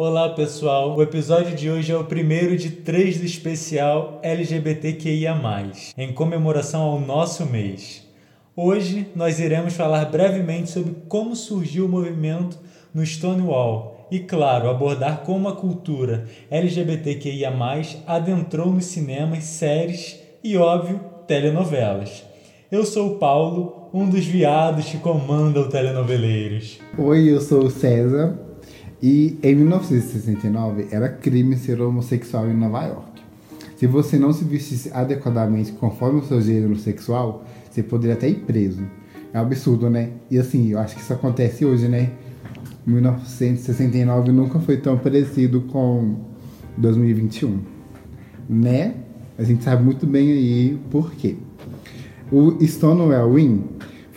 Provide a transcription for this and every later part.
Olá pessoal, o episódio de hoje é o primeiro de três do especial LGBTQIA, em comemoração ao nosso mês. Hoje nós iremos falar brevemente sobre como surgiu o movimento no Stonewall e, claro, abordar como a cultura LGBTQIA adentrou nos cinemas, séries e, óbvio, telenovelas. Eu sou o Paulo, um dos viados que comanda o Telenoveleiros. Oi, eu sou o César e em 1969 era crime ser homossexual em Nova York. Se você não se vestisse adequadamente conforme o seu gênero sexual, você poderia até ir preso. É um absurdo, né? E assim, eu acho que isso acontece hoje, né? 1969 nunca foi tão parecido com 2021, né? A gente sabe muito bem aí por quê. O Stonewall Inn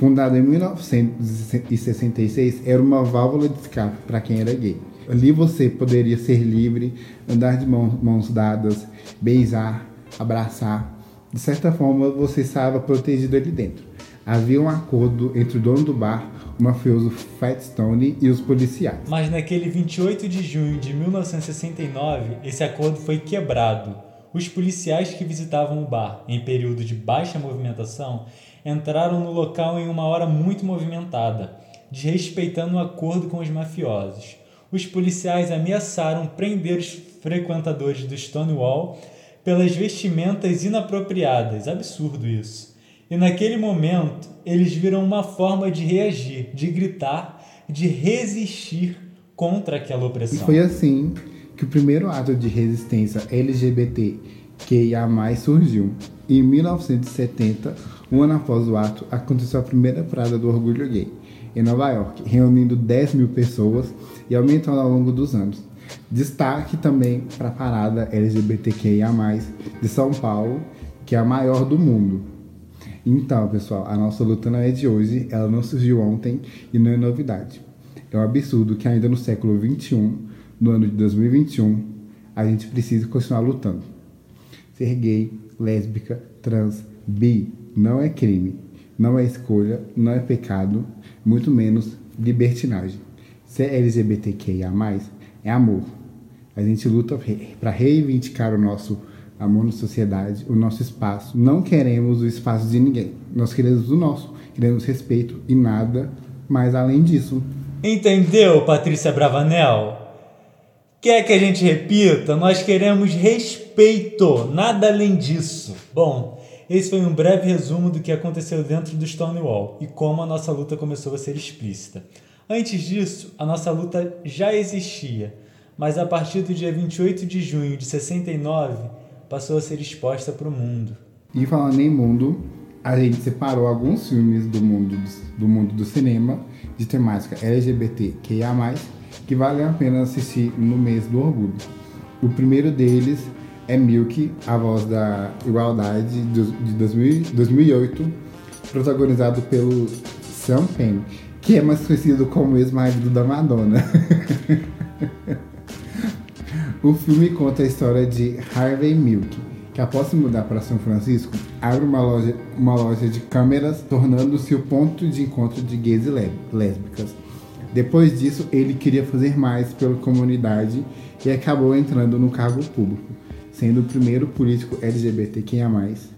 Fundado em 1966, era uma válvula de escape para quem era gay. Ali você poderia ser livre, andar de mãos, mãos dadas, beijar, abraçar. De certa forma, você estava protegido ali dentro. Havia um acordo entre o dono do bar, o mafioso Fat Stone e os policiais. Mas naquele 28 de junho de 1969, esse acordo foi quebrado. Os policiais que visitavam o bar em período de baixa movimentação entraram no local em uma hora muito movimentada, desrespeitando o acordo com os mafiosos. Os policiais ameaçaram prender os frequentadores do Stonewall pelas vestimentas inapropriadas. Absurdo isso. E naquele momento, eles viram uma forma de reagir, de gritar, de resistir contra aquela opressão. E foi assim que o primeiro ato de resistência LGBT que a surgiu. Em 1970, um ano após o ato, aconteceu a primeira parada do orgulho gay, em Nova York, reunindo 10 mil pessoas e aumentando ao longo dos anos. Destaque também para a parada LGBTQIA, de São Paulo, que é a maior do mundo. Então, pessoal, a nossa luta não é de hoje, ela não surgiu ontem e não é novidade. É um absurdo que ainda no século XXI, no ano de 2021, a gente precisa continuar lutando. Ser gay, lésbica, trans, bi, não é crime, não é escolha, não é pecado, muito menos libertinagem. Ser LGBTQIA, é amor. A gente luta para reivindicar o nosso amor na sociedade, o nosso espaço. Não queremos o espaço de ninguém. Nós queremos o nosso, queremos respeito e nada mais além disso. Entendeu, Patrícia Bravanel? Quer que a gente repita? Nós queremos respeito, nada além disso. Bom, esse foi um breve resumo do que aconteceu dentro do Stonewall e como a nossa luta começou a ser explícita. Antes disso, a nossa luta já existia, mas a partir do dia 28 de junho de 69 passou a ser exposta para o mundo. E falando em mundo, a gente separou alguns filmes do mundo do, mundo do cinema de temática LGBTQIA+, que valem a pena assistir no mês do orgulho. O primeiro deles é Milk, a voz da igualdade de 2008, protagonizado pelo Sam Penn, que é mais conhecido como ex-marido da Madonna. o filme conta a história de Harvey Milk, que após se mudar para São Francisco, abre uma loja, uma loja de câmeras, tornando-se o ponto de encontro de gays e lésbicas. Depois disso, ele queria fazer mais pela comunidade e acabou entrando no cargo público sendo o primeiro político LGBTQIA+.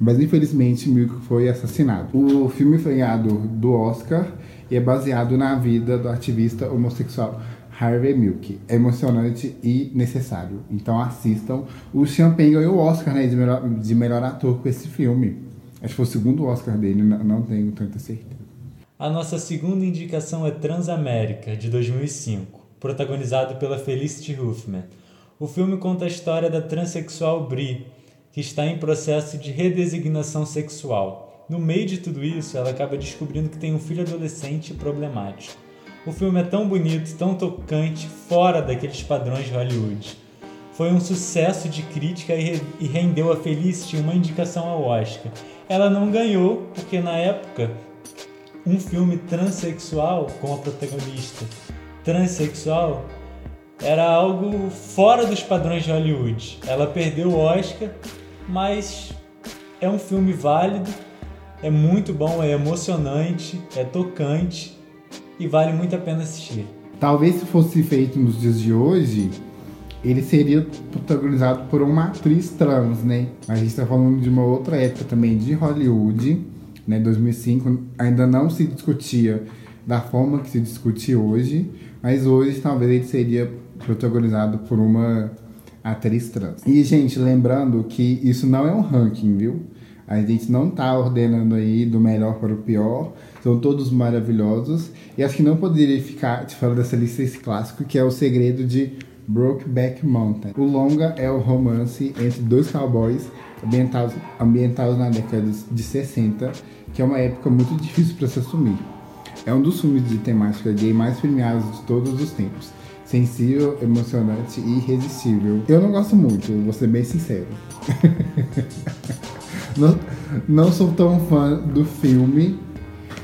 Mas infelizmente Milk foi assassinado. O filme foi ganhado do Oscar e é baseado na vida do ativista homossexual Harvey Milk. É emocionante e necessário. Então assistam. O Champagne ganhou o Oscar né, de, melhor, de melhor ator com esse filme. Acho que foi o segundo Oscar dele, não, tenho tanta certeza. A nossa segunda indicação é Transamérica, de 2005, protagonizado pela Felicity Huffman. O filme conta a história da transexual Brie, que está em processo de redesignação sexual. No meio de tudo isso, ela acaba descobrindo que tem um filho adolescente problemático. O filme é tão bonito, tão tocante, fora daqueles padrões de Hollywood. Foi um sucesso de crítica e rendeu a Felicity uma indicação ao Oscar. Ela não ganhou porque na época um filme transexual com a protagonista transexual era algo fora dos padrões de Hollywood. Ela perdeu o Oscar, mas é um filme válido, é muito bom, é emocionante, é tocante e vale muito a pena assistir. Talvez se fosse feito nos dias de hoje, ele seria protagonizado por uma atriz trans, né? A gente está falando de uma outra época também de Hollywood, né? 2005 ainda não se discutia da forma que se discute hoje, mas hoje talvez ele seria protagonizado por uma atriz trans. E gente, lembrando que isso não é um ranking, viu? A gente não tá ordenando aí do melhor para o pior. São todos maravilhosos. E acho que não poderia ficar de fora dessa lista esse clássico, que é o segredo de Brokeback Mountain. O longa é o romance entre dois cowboys ambientados, ambientados na década de 60, que é uma época muito difícil para se assumir. É um dos filmes de temática gay mais premiados de todos os tempos. Sensível, emocionante e irresistível. Eu não gosto muito, vou ser bem sincero. não, não sou tão fã do filme.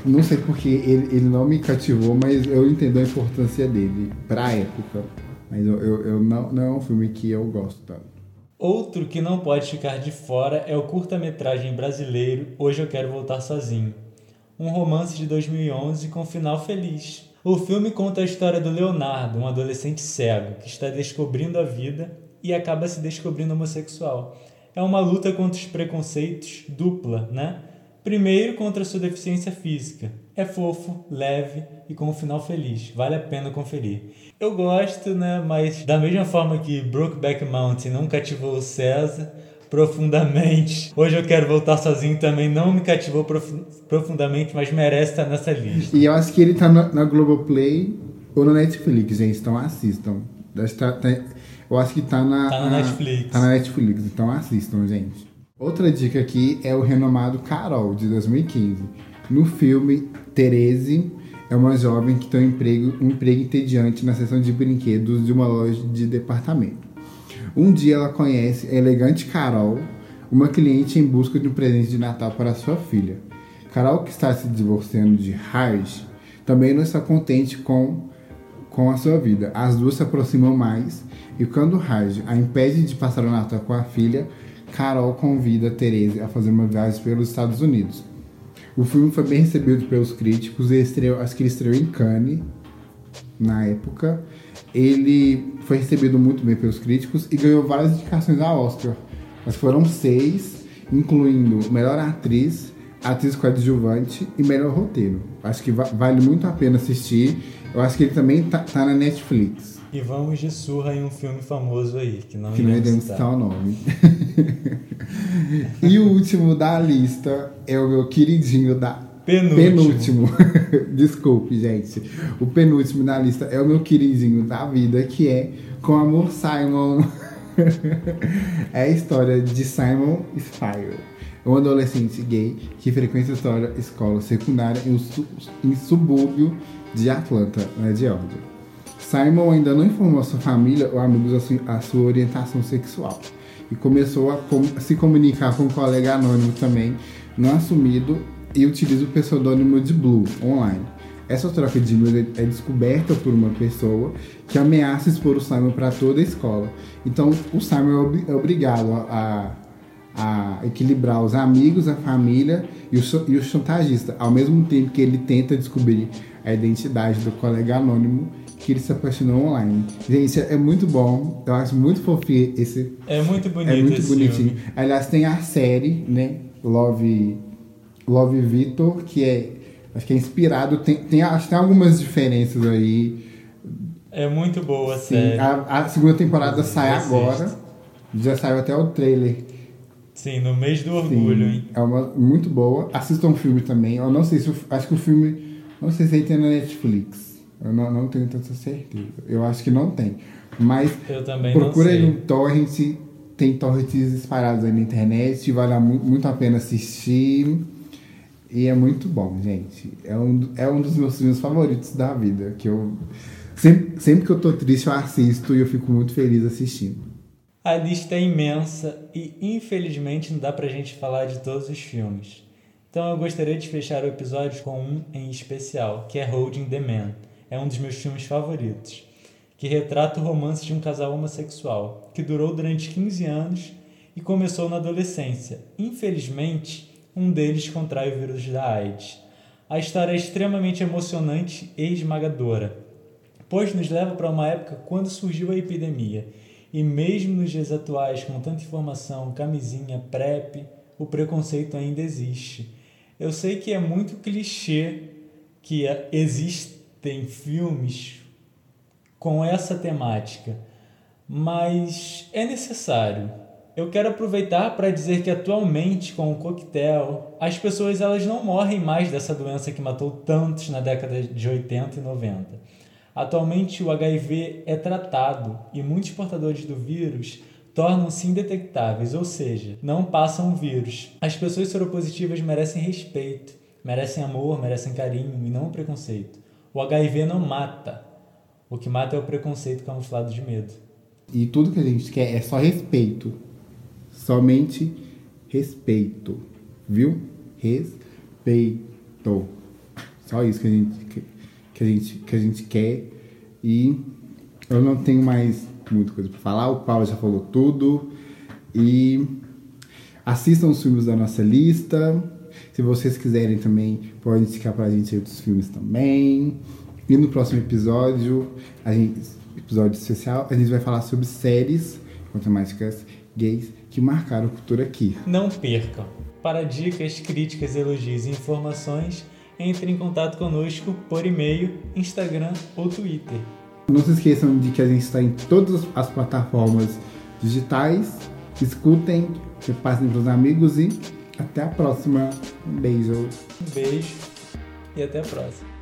Não sei porque ele, ele não me cativou, mas eu entendo a importância dele pra época. Mas eu, eu, eu não, não é um filme que eu gosto tanto. Outro que não pode ficar de fora é o curta-metragem brasileiro Hoje Eu Quero Voltar Sozinho. Um romance de 2011 com final feliz. O filme conta a história do Leonardo, um adolescente cego que está descobrindo a vida e acaba se descobrindo homossexual. É uma luta contra os preconceitos dupla, né? Primeiro contra sua deficiência física. É fofo, leve e com um final feliz. Vale a pena conferir. Eu gosto, né? Mas da mesma forma que Brokeback Mountain não cativou o César profundamente. Hoje eu quero voltar sozinho também. Não me cativou prof profundamente, mas merece estar nessa lista. E eu acho que ele tá na, na Globoplay ou na Netflix, gente. Então assistam. Tá, tá, eu acho que tá na, tá na Netflix. Tá na Netflix, então assistam, gente. Outra dica aqui é o renomado Carol, de 2015. No filme, Therese é uma jovem que tem um emprego, um emprego entediante na seção de brinquedos de uma loja de departamento. Um dia ela conhece a elegante Carol, uma cliente em busca de um presente de Natal para sua filha. Carol, que está se divorciando de Raj, também não está contente com, com a sua vida. As duas se aproximam mais e quando Raj a impede de passar o Natal com a filha, Carol convida Therese a fazer uma viagem pelos Estados Unidos. O filme foi bem recebido pelos críticos e estreou, acho que ele estreou em Cannes na época. Ele foi recebido muito bem pelos críticos e ganhou várias indicações a Oscar. Mas foram seis, incluindo melhor atriz, atriz coadjuvante e melhor roteiro. Acho que vale muito a pena assistir. Eu acho que ele também tá, tá na Netflix. E vamos de surra em um filme famoso aí, que não Que não iremos citar o nome. e o último da lista é o meu queridinho da Penúltimo. penúltimo. Desculpe, gente. O penúltimo da lista é o meu queridinho da vida, que é Com Amor Simon. é a história de Simon Spire, um adolescente gay que frequenta a escola secundária em um, subúrbio de Atlanta, na Geórgia. Simon ainda não informou a sua família ou amigos a sua orientação sexual e começou a, com, a, se comunicar com um colega anônimo também, não assumido, e utiliza o pseudônimo de Blue online. Essa troca de e-mail é descoberta por uma pessoa que ameaça expor o Simon para toda a escola. Então, o Simon é, é obrigado a, a equilibrar os amigos, a família e o, e o chantagista, ao mesmo tempo que ele tenta descobrir a identidade do colega anônimo que ele se apaixonou online. Gente, é muito bom. Eu acho muito fofinho esse. É muito bonito. É muito bonitinho. Filme. Aliás, tem a série, né? Love, Love Victor, que é. Acho que é inspirado. Tem, tem, acho que tem algumas diferenças aí. É muito boa a Sim, série. A, a segunda temporada sai agora. Já saiu até o trailer. Sim, no mês do orgulho, Sim, hein? É uma muito boa. Assistam o filme também. Eu não sei se. Acho que o filme. Não sei se ele tem na Netflix. Eu não, não tenho tanta certeza. Eu acho que não tem. Mas procura aí um torrent. Tem torrents espalhados aí na internet. Vale muito a pena assistir. E é muito bom, gente. É um, é um dos meus filmes favoritos da vida. Que eu. Sempre, sempre que eu tô triste, eu assisto e eu fico muito feliz assistindo. A lista é imensa e infelizmente não dá pra gente falar de todos os filmes. Então eu gostaria de fechar o episódio com um em especial, que é Holding the Man é um dos meus filmes favoritos, que retrata o romance de um casal homossexual que durou durante 15 anos e começou na adolescência. Infelizmente, um deles contrai o vírus da AIDS. A história é extremamente emocionante e esmagadora, pois nos leva para uma época quando surgiu a epidemia E mesmo nos dias atuais, com tanta informação, camisinha, PrEP, o preconceito ainda existe. Eu sei que é muito clichê que existem filmes com essa temática, mas é necessário. Eu quero aproveitar para dizer que atualmente com o coquetel, as pessoas elas não morrem mais dessa doença que matou tantos na década de 80 e 90. Atualmente o HIV é tratado e muitos portadores do vírus tornam-se indetectáveis, ou seja, não passam o vírus. As pessoas soropositivas merecem respeito, merecem amor, merecem carinho e não preconceito. O HIV não mata. O que mata é o preconceito camuflado de medo. E tudo que a gente quer é só respeito. Somente respeito. Viu? Respeito. Só isso que a gente, que a gente, que a gente quer. E eu não tenho mais muita coisa para falar. O Paulo já falou tudo. E assistam os filmes da nossa lista. Se vocês quiserem também, podem indicar pra gente outros filmes também. E no próximo episódio, gente, episódio especial, a gente vai falar sobre séries com temáticas gays que marcaram a cultura aqui. Não percam! Para dicas, críticas, elogios e informações, entre em contato conosco por e-mail, Instagram ou Twitter. Não se esqueçam de que a gente está em todas as plataformas digitais. Escutem, repassem para os amigos e até a próxima. Um beijo. Um beijo e até a próxima.